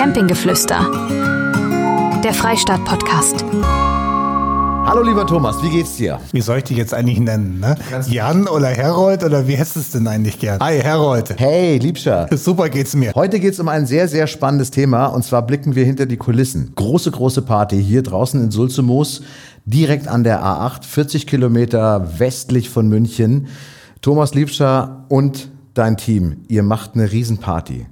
Campinggeflüster. Der Freistaat-Podcast. Hallo lieber Thomas, wie geht's dir? Wie soll ich dich jetzt eigentlich nennen? Ne? Jan oder Herold oder wie hättest du es denn eigentlich gern? Hi, Herold. Hey, Liebscher. Super geht's mir. Heute geht's um ein sehr, sehr spannendes Thema und zwar blicken wir hinter die Kulissen. Große, große Party hier draußen in Sulzemoos, direkt an der A8, 40 Kilometer westlich von München. Thomas Liebscher und dein Team, ihr macht eine Riesenparty.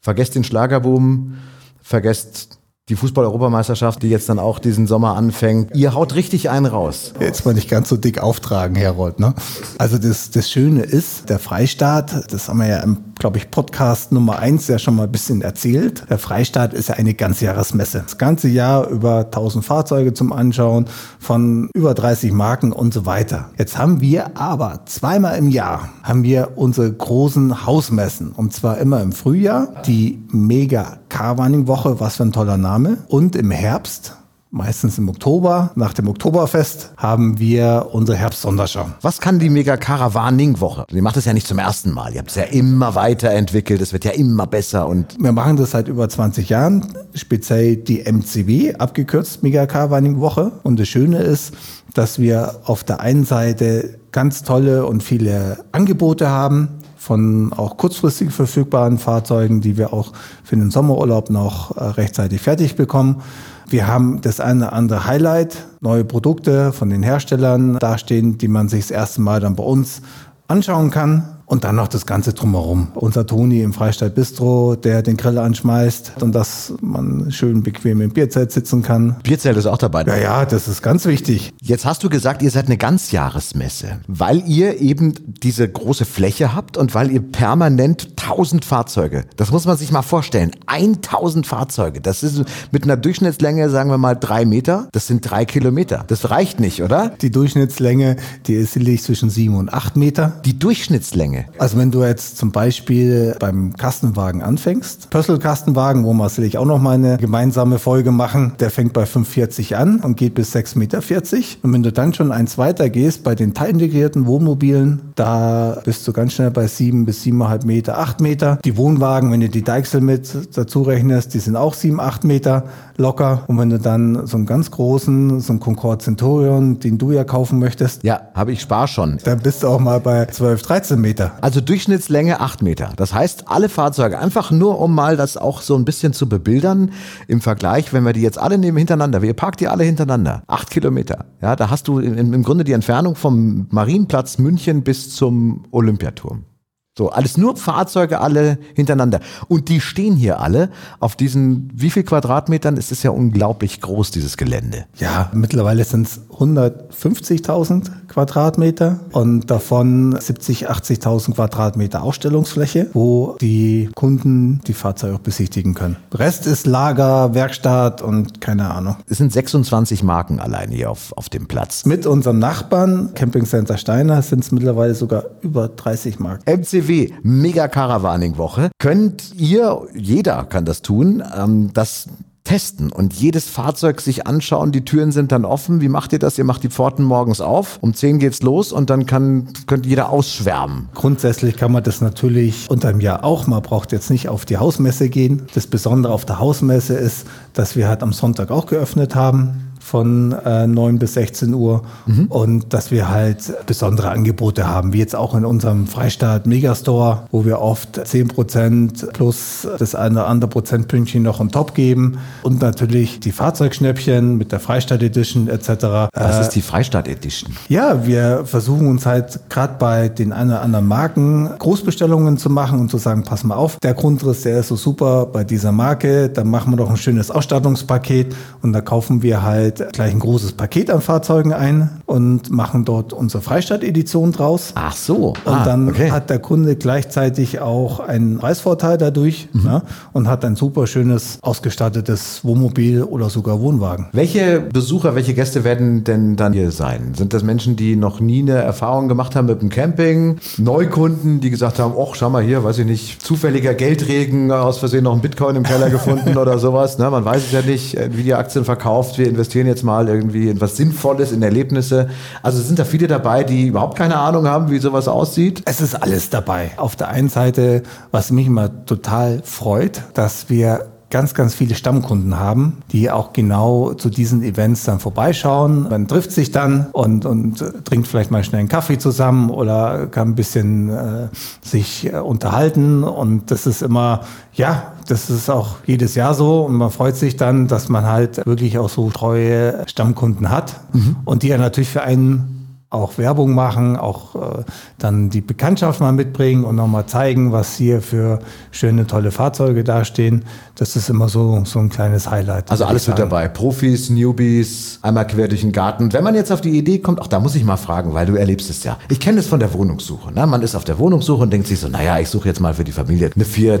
Vergesst den Schlagerboom, vergesst die Fußball-Europameisterschaft, die jetzt dann auch diesen Sommer anfängt. Ihr haut richtig einen raus. Jetzt mal nicht ganz so dick auftragen, Herold. Ne? Also das, das Schöne ist, der Freistaat, das haben wir ja im, glaube ich, Podcast Nummer eins ja schon mal ein bisschen erzählt. Der Freistaat ist ja eine Ganzjahresmesse. Das ganze Jahr über 1000 Fahrzeuge zum Anschauen von über 30 Marken und so weiter. Jetzt haben wir aber zweimal im Jahr haben wir unsere großen Hausmessen. Und zwar immer im Frühjahr die Mega Caravaning Woche, was für ein toller Name. Und im Herbst meistens im Oktober. Nach dem Oktoberfest haben wir unsere Herbstsonderschau. Was kann die Mega Caravaning Woche? Ihr macht es ja nicht zum ersten Mal. Ihr habt es ja immer weiterentwickelt. Es wird ja immer besser und. Wir machen das seit über 20 Jahren. Speziell die MCW, abgekürzt Mega Caravaning Woche. Und das Schöne ist, dass wir auf der einen Seite ganz tolle und viele Angebote haben von auch kurzfristig verfügbaren Fahrzeugen, die wir auch für den Sommerurlaub noch äh, rechtzeitig fertig bekommen. Wir haben das eine oder andere Highlight, neue Produkte von den Herstellern dastehen, die man sich das erste Mal dann bei uns anschauen kann. Und dann noch das Ganze drumherum. Unser Toni im Freistaat Bistro, der den Grill anschmeißt und dass man schön bequem im Bierzelt sitzen kann. Bierzelt ist auch dabei. Ja, ja, das ist ganz wichtig. Jetzt hast du gesagt, ihr seid eine Ganzjahresmesse, weil ihr eben diese große Fläche habt und weil ihr permanent 1000 Fahrzeuge. Das muss man sich mal vorstellen. 1000 Fahrzeuge. Das ist mit einer Durchschnittslänge, sagen wir mal, drei Meter. Das sind drei Kilometer. Das reicht nicht, oder? Die Durchschnittslänge, die ist liegt zwischen sieben und acht Meter. Die Durchschnittslänge. Also wenn du jetzt zum Beispiel beim Kastenwagen anfängst, Pössl-Kastenwagen, wo wir sicherlich auch noch mal eine gemeinsame Folge machen, der fängt bei 5,40 an und geht bis 6,40 Meter. Und wenn du dann schon eins weiter gehst, bei den teilintegrierten Wohnmobilen, da bist du ganz schnell bei 7 bis 7,5 Meter, 8 Meter. Die Wohnwagen, wenn du die Deichsel mit dazu rechnest, die sind auch 7, 8 Meter locker. Und wenn du dann so einen ganz großen, so einen Concorde Centurion, den du ja kaufen möchtest. Ja, habe ich spar schon. Dann bist du auch mal bei 12, 13 Meter. Also Durchschnittslänge 8 Meter. Das heißt, alle Fahrzeuge, einfach nur um mal das auch so ein bisschen zu bebildern im Vergleich, wenn wir die jetzt alle nehmen hintereinander, wir parkt die alle hintereinander, 8 Kilometer. Ja, da hast du im Grunde die Entfernung vom Marienplatz München bis zum Olympiaturm. So, alles nur Fahrzeuge, alle hintereinander. Und die stehen hier alle auf diesen, wie viel Quadratmetern? Es ist ja unglaublich groß, dieses Gelände. Ja, mittlerweile sind es 150.000 Quadratmeter und davon 70, 80.000 Quadratmeter Ausstellungsfläche, wo die Kunden die Fahrzeuge auch besichtigen können. Rest ist Lager, Werkstatt und keine Ahnung. Es sind 26 Marken allein hier auf, auf dem Platz. Mit unserem Nachbarn, Camping Center Steiner, sind es mittlerweile sogar über 30 Marken. MCW, Mega Caravaning Woche. Könnt ihr, jeder kann das tun, ähm, das testen und jedes Fahrzeug sich anschauen. Die Türen sind dann offen. Wie macht ihr das? Ihr macht die Pforten morgens auf. Um 10 geht's los und dann kann, könnte jeder ausschwärmen. Grundsätzlich kann man das natürlich unter einem Jahr auch. Man braucht jetzt nicht auf die Hausmesse gehen. Das Besondere auf der Hausmesse ist, dass wir halt am Sonntag auch geöffnet haben von äh, 9 bis 16 Uhr mhm. und dass wir halt besondere Angebote haben, wie jetzt auch in unserem Freistaat Megastore, wo wir oft 10 Prozent plus das eine oder andere Prozentpünktchen noch on top geben und natürlich die Fahrzeugschnäppchen mit der Freistaat Edition etc. Was äh, ist die Freistaat Edition? Ja, wir versuchen uns halt gerade bei den ein oder anderen Marken Großbestellungen zu machen und zu sagen, pass mal auf, der Grundriss, der ist so super bei dieser Marke, dann machen wir doch ein schönes Ausstattungspaket und da kaufen wir halt gleich ein großes Paket an Fahrzeugen ein und machen dort unsere Freistadt-Edition draus. Ach so. Und ah, dann okay. hat der Kunde gleichzeitig auch einen Preisvorteil dadurch mhm. ja, und hat ein super schönes ausgestattetes Wohnmobil oder sogar Wohnwagen. Welche Besucher, welche Gäste werden denn dann hier sein? Sind das Menschen, die noch nie eine Erfahrung gemacht haben mit dem Camping? Neukunden, die gesagt haben, ach, schau mal hier, weiß ich nicht, zufälliger Geldregen, aus Versehen noch ein Bitcoin im Keller gefunden oder sowas. Ne? Man weiß es ja nicht, wie die Aktien verkauft. Wir investieren jetzt mal irgendwie in Sinnvolles, in Erlebnisse. Also sind da viele dabei, die überhaupt keine Ahnung haben, wie sowas aussieht? Es ist alles dabei. Auf der einen Seite, was mich immer total freut, dass wir ganz, ganz viele Stammkunden haben, die auch genau zu diesen Events dann vorbeischauen. Man trifft sich dann und, und trinkt vielleicht mal schnell einen Kaffee zusammen oder kann ein bisschen äh, sich äh, unterhalten. Und das ist immer, ja, das ist auch jedes Jahr so. Und man freut sich dann, dass man halt wirklich auch so treue Stammkunden hat mhm. und die ja natürlich für einen auch Werbung machen, auch äh, dann die Bekanntschaft mal mitbringen und nochmal zeigen, was hier für schöne, tolle Fahrzeuge dastehen. Das ist immer so, so ein kleines Highlight. Also alles mit dabei. Profis, Newbies, einmal quer durch den Garten. Wenn man jetzt auf die Idee kommt, auch da muss ich mal fragen, weil du erlebst es ja. Ich kenne das von der Wohnungssuche. Ne? Man ist auf der Wohnungssuche und denkt sich so, naja, ich suche jetzt mal für die Familie eine vier,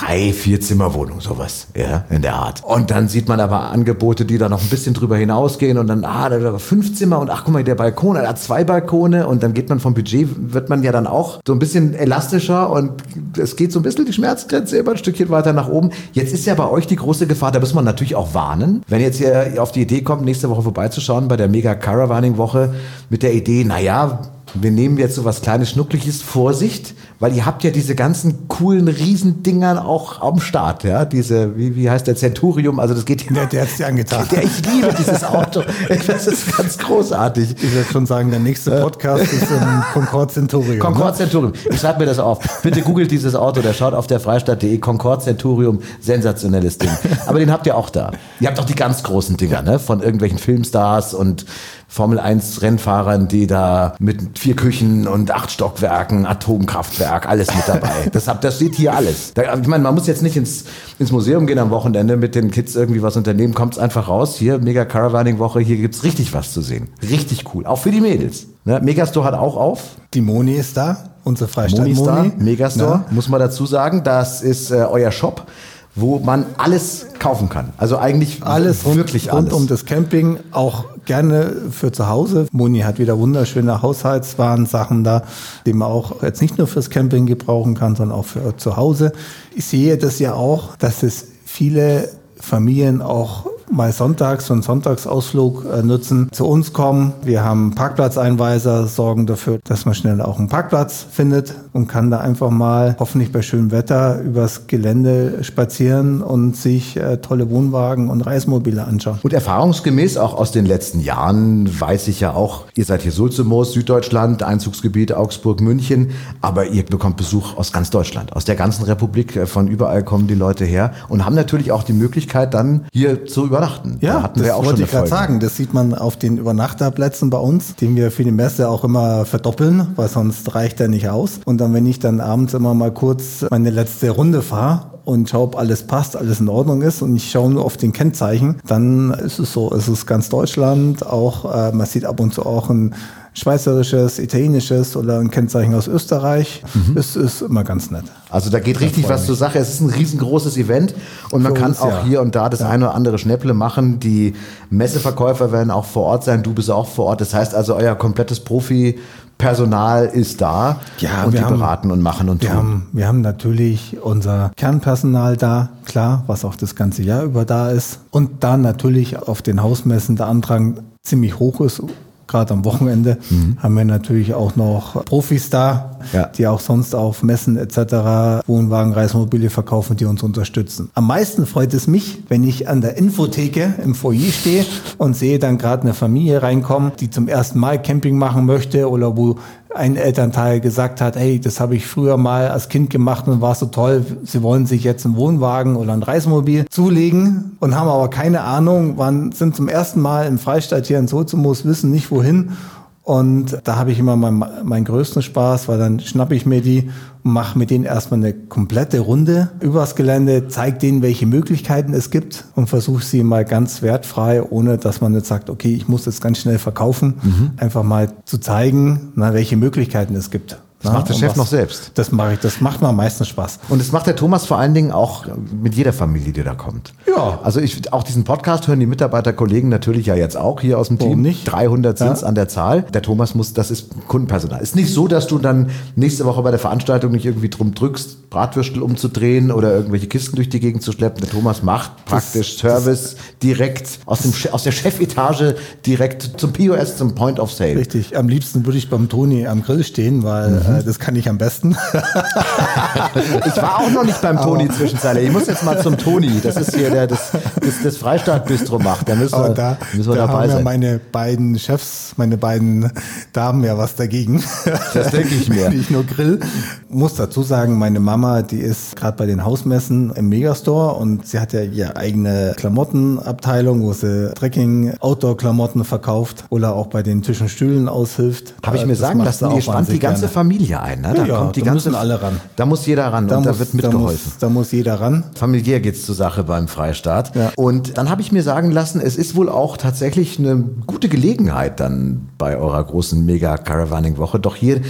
drei, vier Zimmerwohnung, sowas, ja, in der Art. Und dann sieht man aber Angebote, die da noch ein bisschen drüber hinausgehen und dann, ah, da war fünf Zimmer und ach, guck mal, der Balkon, da hat zwei Balkone und dann geht man vom Budget, wird man ja dann auch so ein bisschen elastischer und es geht so ein bisschen die Schmerzgrenze immer ein Stückchen weiter nach oben. Jetzt ist ja bei euch die große Gefahr, da muss man natürlich auch warnen. Wenn jetzt hier auf die Idee kommt, nächste Woche vorbeizuschauen bei der Mega Caravaning Woche mit der Idee, naja, wir nehmen jetzt so was kleines Schnuckliches, Vorsicht, weil ihr habt ja diese ganzen coolen Riesendingern auch am Start, ja, diese, wie, wie heißt der Centurium, also das geht ja. Der, der hat es dir angetan. Der, ich liebe dieses Auto, das ist ganz großartig. Ich würde schon sagen, der nächste Podcast ist ein Concorde Centurium. Concorde ne? Centurium, ich schreibe mir das auf. Bitte googelt dieses Auto, der schaut auf der Freistadt.de, Concorde Centurium, sensationelles Ding. Aber den habt ihr auch da. Ihr habt auch die ganz großen Dinger, ne, von irgendwelchen Filmstars und Formel 1 Rennfahrern, die da mit vier Küchen und acht Stockwerken, Atomkraftwerk, alles mit dabei. Das, das steht hier alles. Da, ich meine, man muss jetzt nicht ins, ins Museum gehen am Wochenende mit den Kids irgendwie was unternehmen, kommt es einfach raus. Hier, Mega Caravaning Woche, hier gibt's richtig was zu sehen. Richtig cool. Auch für die Mädels. Ne? Megastore hat auch auf. Die Moni ist da, unsere Freistadt Moni. Ist da, Megastore, Na? muss man dazu sagen. Das ist äh, euer Shop wo man alles kaufen kann. Also eigentlich alles wirklich rund, alles. Rund um das Camping, auch gerne für zu Hause. Moni hat wieder wunderschöne Haushaltswarensachen da, die man auch jetzt nicht nur fürs Camping gebrauchen kann, sondern auch für zu Hause. Ich sehe das ja auch, dass es viele Familien auch mal sonntags so einen Sonntagsausflug äh, nutzen, zu uns kommen. Wir haben Parkplatzeinweiser, sorgen dafür, dass man schnell auch einen Parkplatz findet und kann da einfach mal hoffentlich bei schönem Wetter übers Gelände spazieren und sich äh, tolle Wohnwagen und Reismobile anschauen. Und erfahrungsgemäß auch aus den letzten Jahren weiß ich ja auch, ihr seid hier Sulzimoos, Süddeutschland, Einzugsgebiet Augsburg, München, aber ihr bekommt Besuch aus ganz Deutschland, aus der ganzen Republik, äh, von überall kommen die Leute her und haben natürlich auch die Möglichkeit dann hier zu über übernachten. Ja, da hatten das wir auch wollte ich gerade sagen. Das sieht man auf den Übernachterplätzen bei uns, den wir für die Messe auch immer verdoppeln, weil sonst reicht er nicht aus. Und dann, wenn ich dann abends immer mal kurz meine letzte Runde fahre und schaue, ob alles passt, alles in Ordnung ist und ich schaue nur auf den Kennzeichen, dann ist es so, es ist ganz Deutschland, auch äh, man sieht ab und zu auch ein schweizerisches, italienisches oder ein Kennzeichen aus Österreich. Mhm. Es ist immer ganz nett. Also da geht richtig was zur Sache. Es ist ein riesengroßes Event und man kann uns, auch ja. hier und da das ja. eine oder andere Schnäpple machen. Die Messeverkäufer werden auch vor Ort sein. Du bist auch vor Ort. Das heißt also, euer komplettes Profi Personal ist da ja, und die haben, beraten und machen und wir tun. Haben, wir haben natürlich unser Kernpersonal da, klar, was auch das ganze Jahr über da ist. Und da natürlich auf den Hausmessen der Andrang ziemlich hoch ist gerade am Wochenende, mhm. haben wir natürlich auch noch Profis da, ja. die auch sonst auf Messen etc. Wohnwagen, Reismobile verkaufen, die uns unterstützen. Am meisten freut es mich, wenn ich an der Infotheke im Foyer stehe und sehe dann gerade eine Familie reinkommen, die zum ersten Mal Camping machen möchte oder wo ein Elternteil gesagt hat, hey, das habe ich früher mal als Kind gemacht und war so toll, sie wollen sich jetzt einen Wohnwagen oder ein Reismobil zulegen und haben aber keine Ahnung, wann sind zum ersten Mal im Freistaat hier in Sozimus, wissen nicht wohin und da habe ich immer meinen, meinen größten Spaß, weil dann schnappe ich mir die und mache mit denen erstmal eine komplette Runde übers Gelände, zeige denen, welche Möglichkeiten es gibt und versuche sie mal ganz wertfrei, ohne dass man jetzt sagt, okay, ich muss das ganz schnell verkaufen, mhm. einfach mal zu zeigen, na, welche Möglichkeiten es gibt. Das macht der Chef was, noch selbst. Das mache ich. Das macht mir am meisten Spaß. Und das macht der Thomas vor allen Dingen auch mit jeder Familie, die da kommt. Ja. Also ich, auch diesen Podcast hören die Mitarbeiterkollegen natürlich ja jetzt auch hier aus dem Warum Team. nicht? 300 sind es an der Zahl. Der Thomas muss, das ist Kundenpersonal. Ist nicht so, dass du dann nächste Woche bei der Veranstaltung nicht irgendwie drum drückst, Bratwürstel umzudrehen oder irgendwelche Kisten durch die Gegend zu schleppen. Der Thomas macht praktisch das, Service das direkt aus, dem, aus der Chefetage direkt zum POS, zum Point of Sale. Richtig. Am liebsten würde ich beim Toni am Grill stehen, weil mhm Äh, das kann ich am besten. ich war auch noch nicht beim Toni zwischenzeitlich. Ich muss jetzt mal zum Toni. Das ist hier der das, das, das Freistaat-Bistro macht. Da müssen wir, da, müssen wir da dabei haben sein. ja meine beiden Chefs, meine beiden Damen ja was dagegen. Das denke ich mir. Nicht nur Grill. Muss dazu sagen, meine Mama, die ist gerade bei den Hausmessen im Megastore und sie hat ja ihre eigene Klamottenabteilung, wo sie Trekking, Outdoor-Klamotten verkauft oder auch bei den Tischen Stühlen aushilft. Habe ich mir Das sagen lassen, ihr spannt die ganze gerne. Familie ein. Ne? Da Ja, kommt die da ganze, müssen alle ran. Da muss jeder ran und da wird da mitgeholfen. muss, da muss jeder ran. Familiär geht's zur Sache beim Freistaat. Ja. Und dann habe ich mir sagen lassen, es ist wohl auch tatsächlich eine gute Gelegenheit dann bei eurer großen Mega-Caravaning-Woche doch hier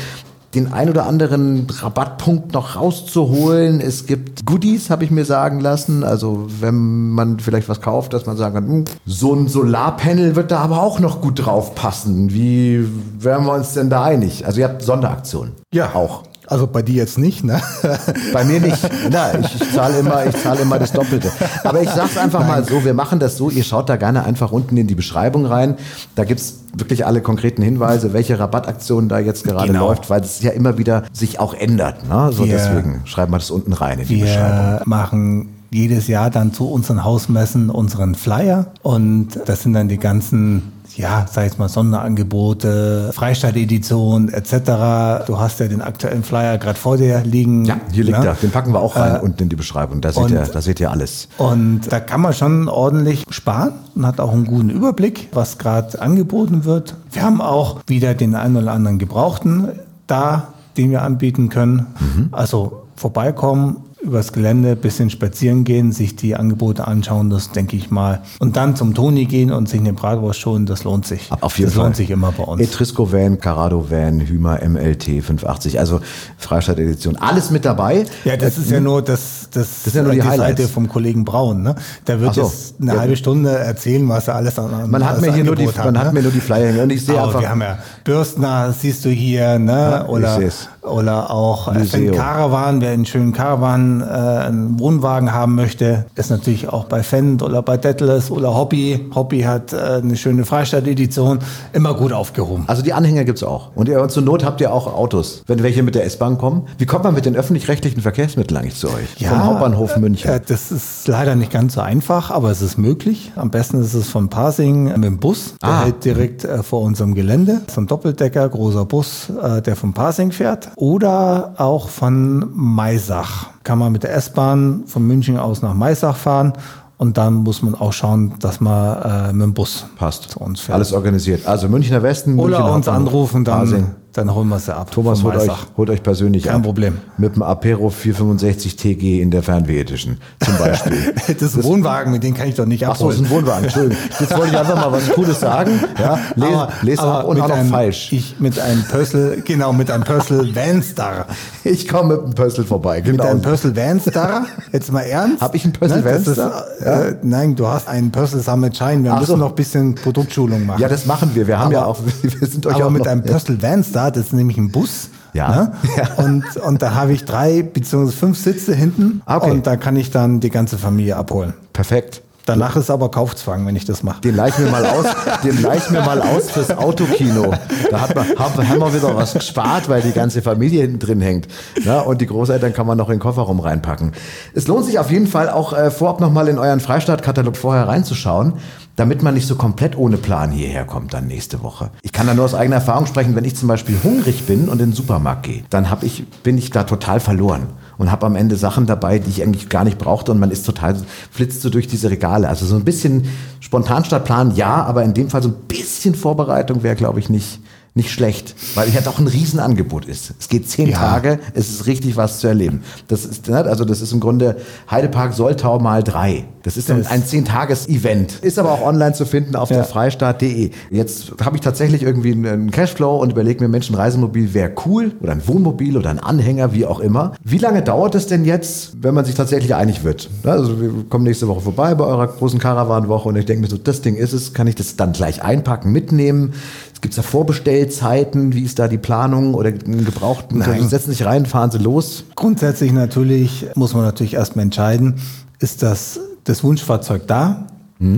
den ein oder anderen Rabattpunkt noch rauszuholen. Es gibt Goodies, habe ich mir sagen lassen. Also wenn man vielleicht was kauft, dass man sagen kann, hm, so ein Solarpanel wird da aber auch noch gut drauf passen. Wie wären wir uns denn da einig? Also ihr habt Sonderaktionen. Ja, Auch. Also bei dir jetzt nicht, ne? Bei mir nicht. Na, ich, ich zahle immer, ich zahle immer das Doppelte. Aber ich sag's einfach mal so, wir machen das so, ihr schaut da gerne einfach unten in die Beschreibung rein. Da gibt's wirklich alle konkreten Hinweise, welche Rabattaktion da jetzt gerade Genau. läuft, weil es ja immer wieder sich auch ändert. Ne? So Wir- deswegen schreiben wir das unten rein in die Beschreibung. Wir machen jedes Jahr dann zu unseren Hausmessen unseren Flyer und das sind dann die ganzen ja, sag ich mal, Sonderangebote, Freistaat-Edition etc. Du hast ja den aktuellen Flyer gerade vor dir liegen. Ja, hier liegt ne? er. Den packen wir auch rein unten in die Beschreibung. Da seht, ihr, da seht ihr alles. Und da kann man schon ordentlich sparen und hat auch einen guten Überblick, was gerade angeboten wird. Wir haben auch wieder den einen oder anderen Gebrauchten da, den wir anbieten können. Also vorbeikommen, übers Gelände, bisschen spazieren gehen, sich die Angebote anschauen, das denke ich mal. Und dann zum Toni gehen und sich eine Bratwurst holen, das lohnt sich. Auf jeden das Fall. lohnt sich immer bei uns. Etrisco Van, Carado Van, Hümer MLT 580, also Freistaat Edition. Alles mit dabei. Ja, das ist ja nur das, das, Das sind ja nur die Highlights. Seite vom Kollegen Braun. Ne? Der wird so. jetzt eine Ja. halbe Stunde erzählen, was er alles an an- Man hat mir hier nur die, Angebot man ne? hat mir nur die Flyer hängen und ich sehe Aber einfach. wir haben ja Bürstner, siehst du hier, ne? Ja, oder, oder auch Museo. Fan Caravan, wer einen schönen Caravan, äh, einen Wohnwagen haben möchte, ist natürlich auch bei Fendt oder bei Detlefs oder Hobby. Hobby hat äh, eine schöne Freistadt-Edition, immer gut aufgehoben. Also die Anhänger gibt's auch. Und ihr, und zur Not habt ihr auch Autos, wenn welche mit der S-Bahn kommen. Wie kommt man mit den öffentlich-rechtlichen Verkehrsmitteln eigentlich zu euch? Vom Hauptbahnhof München. Äh, das ist leider nicht ganz so einfach, aber es ist möglich. Am besten ist es von Pasing mit dem Bus. Der Ah. hält direkt äh, vor unserem Gelände. So ein Doppeldecker, großer Bus, äh, der von Pasing fährt. Oder auch von Maisach. Kann man mit der S-Bahn von München aus nach Maisach fahren. Und dann muss man auch schauen, dass man äh, mit dem Bus Passt. zu uns fährt. Alles organisiert. Also Münchner Westen, Oder Münchner uns Hauptbahnhof, anrufen, dann, dann holen wir sie ab. Thomas holt euch, holt euch persönlich Kein ab. Problem. Mit dem Apero 465 TG in der Fernweh Edition zum Beispiel. Das ist ein Wohnwagen, mit dem kann ich doch nicht Ach so, abholen. ist ein Wohnwagen, Entschuldigung. Jetzt wollte ich einfach mal was Cooles sagen. Ja, les, Aber- les aber ab und mit auch noch einem- falsch. Ich mit einem Pössl, genau, mit einem Pössl Vanstar. Ich komme mit dem Pössl vorbei. Mit Genau. einem Pössl Vanstar. Jetzt mal ernst. Hab ich einen Pössl Nein, das ist, Vanstar? Äh, nein, du hast einen Pössl Summit Shine. Wir Ach müssen so. noch ein bisschen Produktschulung machen. ja, das machen wir. Wir haben Aber- ja auch, wir sind euch aber auch mit noch, einem Pössl Vanstar, das ist nämlich ein Bus. Ja. Ne? Ja. Und, und da habe ich drei beziehungsweise fünf Sitze hinten. Ah, okay. Und da kann ich dann die ganze Familie abholen. Perfekt. Danach ist aber Kaufzwang, wenn ich das mache. Den leih mir mal aus, den leih mir mal aus fürs Autokino. Da hat man, haben, haben wir wieder was gespart, weil die ganze Familie hinten drin hängt. Ja, und die Großeltern kann man noch in den Kofferraum reinpacken. Es lohnt sich auf jeden Fall auch äh, vorab nochmal in euren Freistaatkatalog vorher reinzuschauen, damit man nicht so komplett ohne Plan hierher kommt dann nächste Woche. Ich kann da nur aus eigener Erfahrung sprechen, wenn ich zum Beispiel hungrig bin und in den Supermarkt gehe, dann hab ich, bin ich da total verloren und habe am Ende Sachen dabei, die ich eigentlich gar nicht brauchte und man ist total, flitzt so durch diese Regale. Also so ein bisschen spontan statt Plan, ja, aber in dem Fall so ein bisschen Vorbereitung wäre, glaube ich, nicht, nicht schlecht, weil ja doch ein Riesenangebot ist. Es geht zehn Ja. Tage, es ist richtig was zu erleben. Das ist, ne, also das ist im Grunde Heidepark Soltau mal drei. Das ist ein, Das- ein Zehn-Tages-Event. Ist aber auch online zu finden auf Ja. der freistaat.de. Jetzt habe ich tatsächlich irgendwie einen Cashflow und überlege mir, Mensch, ein Reisemobil wäre cool oder ein Wohnmobil oder ein Anhänger, wie auch immer. Wie lange dauert es denn jetzt, wenn man sich tatsächlich einig wird? Also wir kommen nächste Woche vorbei bei eurer großen Caravan-Woche und ich denke mir so, das Ding ist es, kann ich das dann gleich einpacken, mitnehmen? Gibt es da Vorbestellzeiten? Wie ist da die Planung oder einen gebrauchten? Nein. Setzen sich rein, fahren sie los? Grundsätzlich natürlich muss man natürlich erstmal entscheiden, ist das, das Wunschfahrzeug da?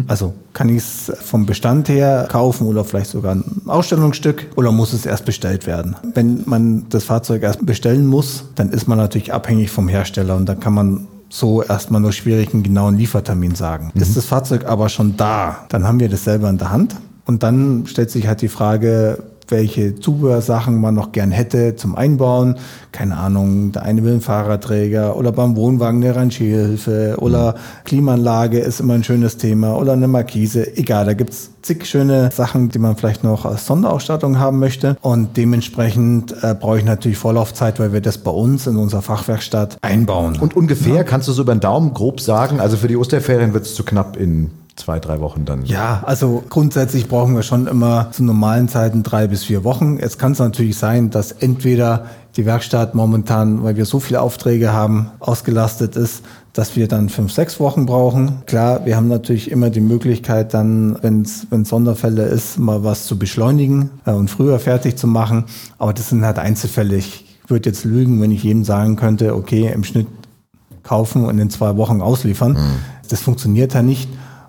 Also kann ich es vom Bestand her kaufen oder vielleicht sogar ein Ausstellungsstück oder muss es erst bestellt werden? Wenn man das Fahrzeug erst bestellen muss, dann ist man natürlich abhängig vom Hersteller und dann kann man so erstmal nur schwierig einen genauen Liefertermin sagen. Ist das Fahrzeug aber schon da, dann haben wir das selber in der Hand und dann stellt sich halt die Frage, welche Zubehörsachen man noch gern hätte zum Einbauen. Keine Ahnung, der eine will einen Fahrradträger oder beim Wohnwagen eine Rangierhilfe oder Klimaanlage ist immer ein schönes Thema oder eine Markise. Egal, da gibt's zig schöne Sachen, die man vielleicht noch als Sonderausstattung haben möchte. Und dementsprechend äh, brauche ich natürlich Vorlaufzeit, weil wir das bei uns in unserer Fachwerkstatt einbauen. Und ungefähr kannst du so über den Daumen grob sagen, also für die Osterferien wird es zu knapp in zwei, drei Wochen dann. Ja, also grundsätzlich brauchen wir schon immer zu normalen Zeiten drei bis vier Wochen. Jetzt kann es natürlich sein, dass entweder die Werkstatt momentan, weil wir so viele Aufträge haben, ausgelastet ist, dass wir dann fünf, sechs Wochen brauchen. Klar, wir haben natürlich immer die Möglichkeit dann, wenn es Sonderfälle ist, mal was zu beschleunigen äh, und früher fertig zu machen. Aber das sind halt Einzelfälle. Ich würde jetzt lügen, wenn ich jedem sagen könnte, okay, im Schnitt kaufen und in zwei Wochen ausliefern. Das funktioniert ja nicht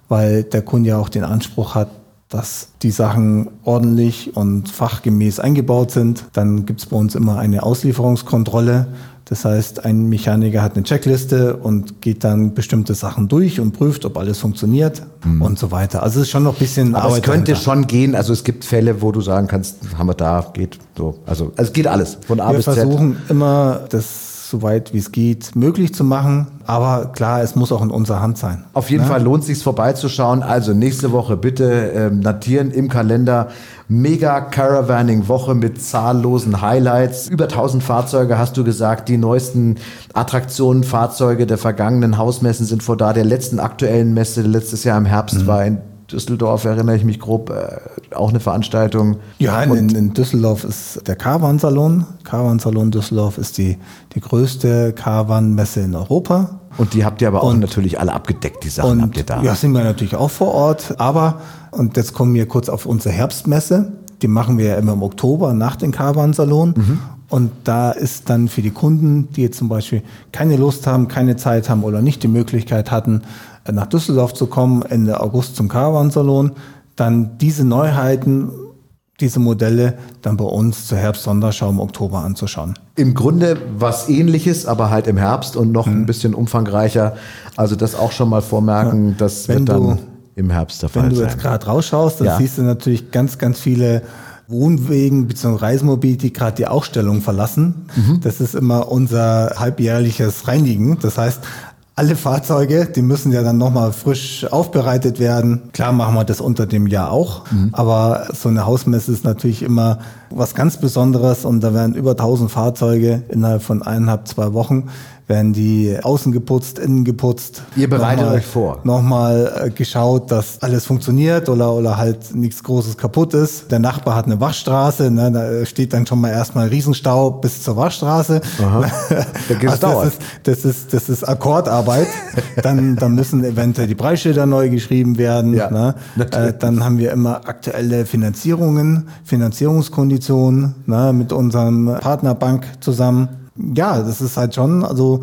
weil der Kunde ja auch den Anspruch hat, dass die Sachen ordentlich und fachgemäß eingebaut sind. Dann gibt es bei uns immer eine Auslieferungskontrolle. Das heißt, ein Mechaniker hat eine Checkliste und geht dann bestimmte Sachen durch und prüft, ob alles funktioniert und so weiter. Also es ist schon noch ein bisschen Aber es Arbeit könnte dahinter. schon gehen, also es gibt Fälle, wo du sagen kannst, haben wir da, geht so. Also, also es geht alles, von A Wir bis Z. versuchen immer, das so weit wie es geht möglich zu machen. Aber klar, es muss auch in unserer Hand sein. Auf jeden Fall lohnt es sich vorbeizuschauen. Also nächste Woche bitte ähm, notieren im Kalender. Mega Caravaning Woche mit zahllosen Highlights. Über 1000 Fahrzeuge hast du gesagt. Die neuesten Attraktionen, Fahrzeuge der vergangenen Hausmessen sind vor da. Der letzten aktuellen Messe letztes Jahr im Herbst war in Düsseldorf, erinnere ich mich grob, äh, auch eine Veranstaltung. Ja, in, in Düsseldorf ist der Caravan-Salon. Caravan-Salon Düsseldorf ist die, die größte Caravan-Messe in Europa. Und die habt ihr aber auch natürlich alle abgedeckt, die Sachen habt ihr da. ja, sind wir natürlich auch vor Ort. Aber, und jetzt kommen wir kurz auf unsere Herbstmesse. Die machen wir ja immer im Oktober nach dem Caravan-Salon. Mhm. Und da ist dann für die Kunden, die jetzt zum Beispiel keine Lust haben, keine Zeit haben oder nicht die Möglichkeit hatten, nach Düsseldorf zu kommen, Ende August zum Caravan-Salon, dann diese Neuheiten, diese Modelle dann bei uns zur Herbst-Sonderschau im Oktober anzuschauen. Im Grunde was ähnliches, aber halt im Herbst und noch Mhm. ein bisschen umfangreicher. Also das auch schon mal vormerken, das Wenn wird dann du- im Herbst der Wenn Fall du sein. jetzt gerade rausschaust, dann Ja. siehst du natürlich ganz, ganz viele Wohnwegen bzw. Reisemobil, die gerade die Ausstellung verlassen. Mhm. Das ist immer unser halbjährliches Reinigen. Das heißt, alle Fahrzeuge, die müssen ja dann nochmal frisch aufbereitet werden. Klar machen wir das unter dem Jahr auch, Mhm. aber so eine Hausmesse ist natürlich immer was ganz Besonderes und da werden über 1000 Fahrzeuge innerhalb von eineinhalb, zwei Wochen werden die außen geputzt, innen geputzt. Ihr bereitet Nochmal- euch vor. nochmal äh, geschaut, dass alles funktioniert oder, oder halt nichts Großes kaputt ist. Der Nachbar hat eine Waschstraße, ne, da steht dann schon mal erstmal Riesenstau bis zur Waschstraße. Da geht's Also das, ist, das, ist, das ist Akkordarbeit. dann, dann müssen eventuell die Preisschilder neu geschrieben werden. Ja, ne? äh, dann haben wir immer aktuelle Finanzierungen, Finanzierungskonditionen ne, mit unserem Partnerbank zusammen. Ja, das ist halt schon, also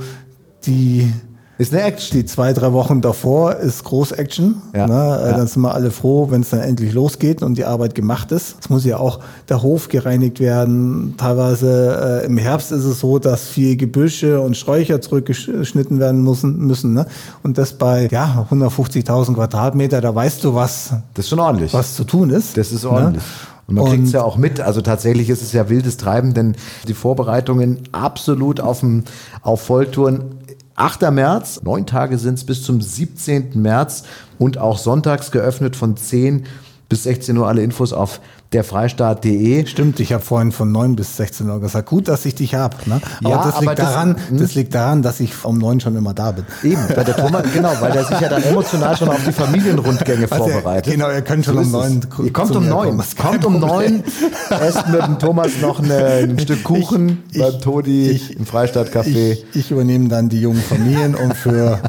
die Ist eine Action. die zwei, drei Wochen davor ist Groß-Action. Ja, Ne? Äh, ja. Dann sind wir alle froh, wenn es dann endlich losgeht und die Arbeit gemacht ist. Es muss ja auch der Hof gereinigt werden. Teilweise äh, im Herbst ist es so, dass viel Gebüsche und Sträucher zurückgeschnitten werden müssen. müssen ne? Und das bei ja, 150.000 Quadratmeter, da weißt du, was, Das ist schon ordentlich. was zu tun ist. Das ist ordentlich. Ne? Und man kriegt es ja auch mit. Also tatsächlich ist es ja wildes Treiben, denn die Vorbereitungen absolut auf, dem, auf Volltouren. 8. März, neun Tage sind es bis zum 17. März und auch sonntags geöffnet von 10 bis 16 Uhr alle Infos auf derfreistaat.de. Stimmt, ich habe vorhin von 9 bis 16 Uhr gesagt. Gut, dass ich dich hab. Ne? Aber Ja, das aber liegt das- daran, hm? das liegt daran, dass ich um 9 schon immer da bin. Eben, weil der Thomas, genau, weil der sich ja dann emotional schon auf die Familienrundgänge Also, vorbereitet. genau, ihr könnt schon um ist neun es. ku- Ihr kommt um mir neun. kommen, ist kein Kommt um Problem. neun. Esst mit dem Thomas noch eine, ein Stück Kuchen Ich- beim Todi ich- im Freistaatcafé. Ich, ich übernehme dann die jungen Familien und für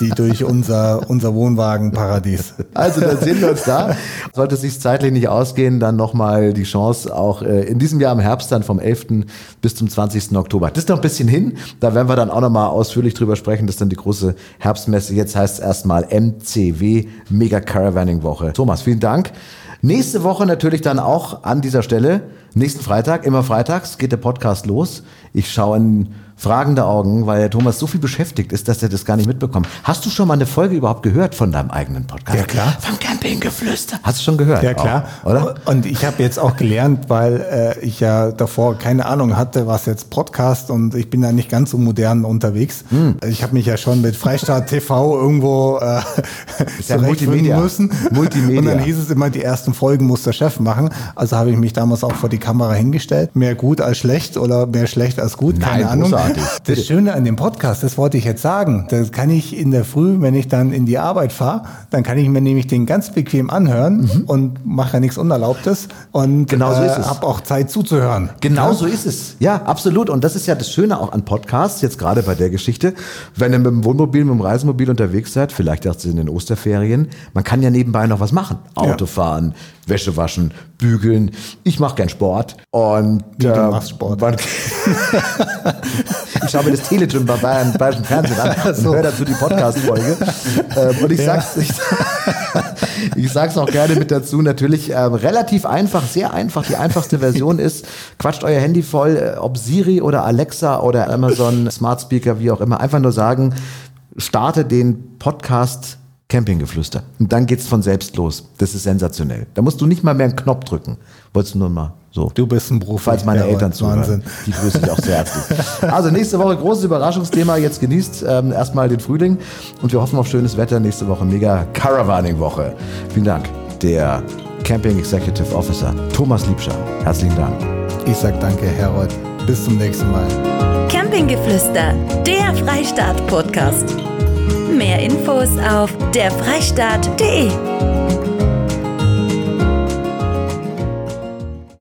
die durch unser, unser Wohnwagenparadies. Also dann sehen wir uns da. Sollte es sich zeitlich nicht ausgehen, dann noch nochmal die Chance, auch äh, in diesem Jahr im Herbst dann vom 11. bis zum 20. Oktober. Das ist noch ein bisschen hin. Da werden wir dann auch nochmal ausführlich drüber sprechen. Das ist dann die große Herbstmesse. Jetzt heißt es erstmal MCW Mega Caravaning Woche. Thomas, vielen Dank. Nächste Woche natürlich dann auch an dieser Stelle, nächsten Freitag, immer freitags geht der Podcast los. Ich schaue in fragende Augen, weil der Thomas so viel beschäftigt ist, dass er das gar nicht mitbekommt. Hast du schon mal eine Folge überhaupt gehört von deinem eigenen Podcast? Ja, klar. Vom Campinggeflüster. Hast du schon gehört? Ja, klar. Auch, oder? Und ich habe jetzt auch gelernt, weil äh, ich ja davor keine Ahnung hatte, was jetzt Podcast und ich bin da nicht ganz so modern unterwegs. Hm. Ich habe mich ja schon mit Freistaat TV irgendwo äh, ja Multimedia. müssen. Multimedia. Und dann hieß es immer, die ersten Folgen muss der Chef machen. Also habe ich mich damals auch vor die Kamera hingestellt. Mehr gut als schlecht oder mehr schlecht als gut, keine Nein, Ahnung. großartig. Das Schöne an dem Podcast, das wollte ich jetzt sagen, das kann ich in der Früh, wenn ich dann in die Arbeit fahre, dann kann ich mir nämlich den ganz bequem anhören und mache ja nichts Unerlaubtes und Mhm. Genau so ist es. habe auch Zeit zuzuhören. Genau Ja? so ist es. Ja, absolut. Und das ist ja das Schöne auch an Podcasts, jetzt gerade bei der Geschichte. Wenn ihr mit dem Wohnmobil, mit dem Reisemobil unterwegs seid, vielleicht auch in den Osterferien, man kann ja nebenbei noch was machen. Auto fahren, Wäsche waschen, bügeln. Ich mache gern Sport. Und Wie, du machst Sport? ich schaue mir das Telegym bei Bayern, Bayerischen Fernsehen an und so. höre dazu die Podcast-Folge. Ähm, und ich Ja. sag's, ich, ich sag's auch gerne mit dazu, natürlich ähm, relativ einfach, sehr einfach. Die einfachste Version ist, quatscht euer Handy voll, äh, ob Siri oder Alexa oder Amazon Smart Speaker, wie auch immer, einfach nur sagen, starte den Podcast Campinggeflüster. Und dann geht's von selbst los. Das ist sensationell. Da musst du nicht mal mehr einen Knopf drücken. Wolltest du nur mal so. Du bist ein Profi. Falls meine Ja, Eltern zuhören. Wahnsinn. Die grüße ich auch sehr herzlich. Also nächste Woche großes Überraschungsthema. Jetzt genießt ähm, erstmal den Frühling und wir hoffen auf schönes Wetter. Nächste Woche mega Caravaning-Woche. Vielen Dank. Der Camping Executive Officer Thomas Liebscher. Herzlichen Dank. Ich sag danke, Herold. Bis zum nächsten Mal. Campinggeflüster, der Freistaat-Podcast. Mehr Infos auf derfreistaat.de.